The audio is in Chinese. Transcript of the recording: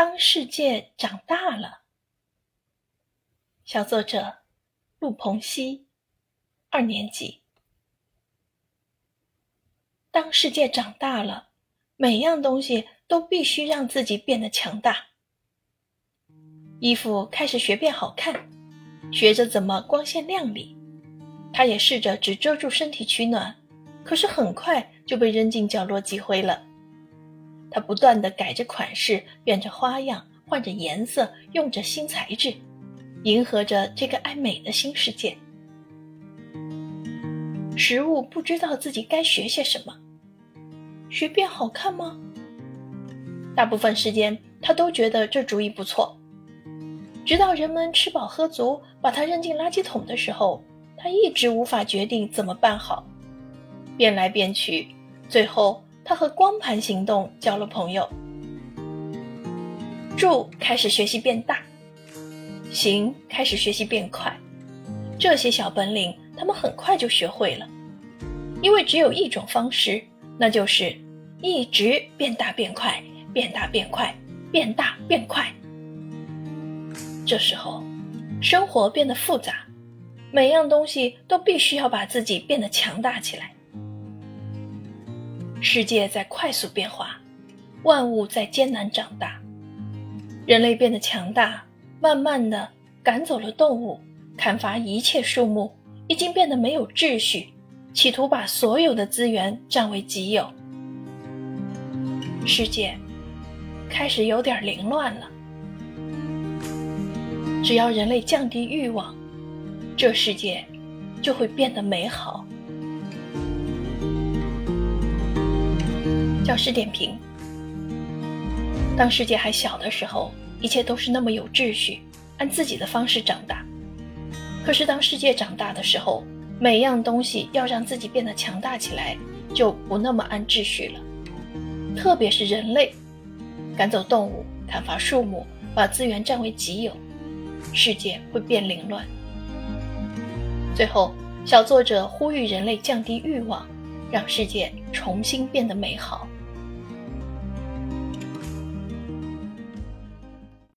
当世界长大了，小作者陆鹏熙，二年级。当世界长大了，每样东西都必须让自己变得强大。衣服开始学变好看，学着怎么光鲜亮丽。他也试着只遮住身体取暖，可是很快就被扔进角落积灰了。他不断地改着款式，变着花样，换着颜色，用着新材质，迎合着这个爱美的新世界。食物不知道自己该学些什么，学变好看吗？大部分时间，他都觉得这主意不错。直到人们吃饱喝足，把它扔进垃圾桶的时候，他一直无法决定怎么办好，变来变去，最后。他和光盘行动交了朋友，住开始学习变大，行开始学习变快，这些小本领他们很快就学会了，因为只有一种方式，那就是一直变大变快，变大变快，变大变快。这时候，生活变得复杂，每样东西都必须要把自己变得强大起来。世界在快速变化，万物在艰难长大，人类变得强大，慢慢的赶走了动物，砍伐一切树木，已经变得没有秩序，企图把所有的资源占为己有。世界开始有点凌乱了。只要人类降低欲望，这世界就会变得美好。教师点评：当世界还小的时候，一切都是那么有秩序，按自己的方式长大。可是当世界长大的时候，每样东西要让自己变得强大起来，就不那么按秩序了。特别是人类，赶走动物，砍伐树木，把资源占为己有，世界会变凌乱。最后，小作者呼吁人类降低欲望，让世界重新变得美好。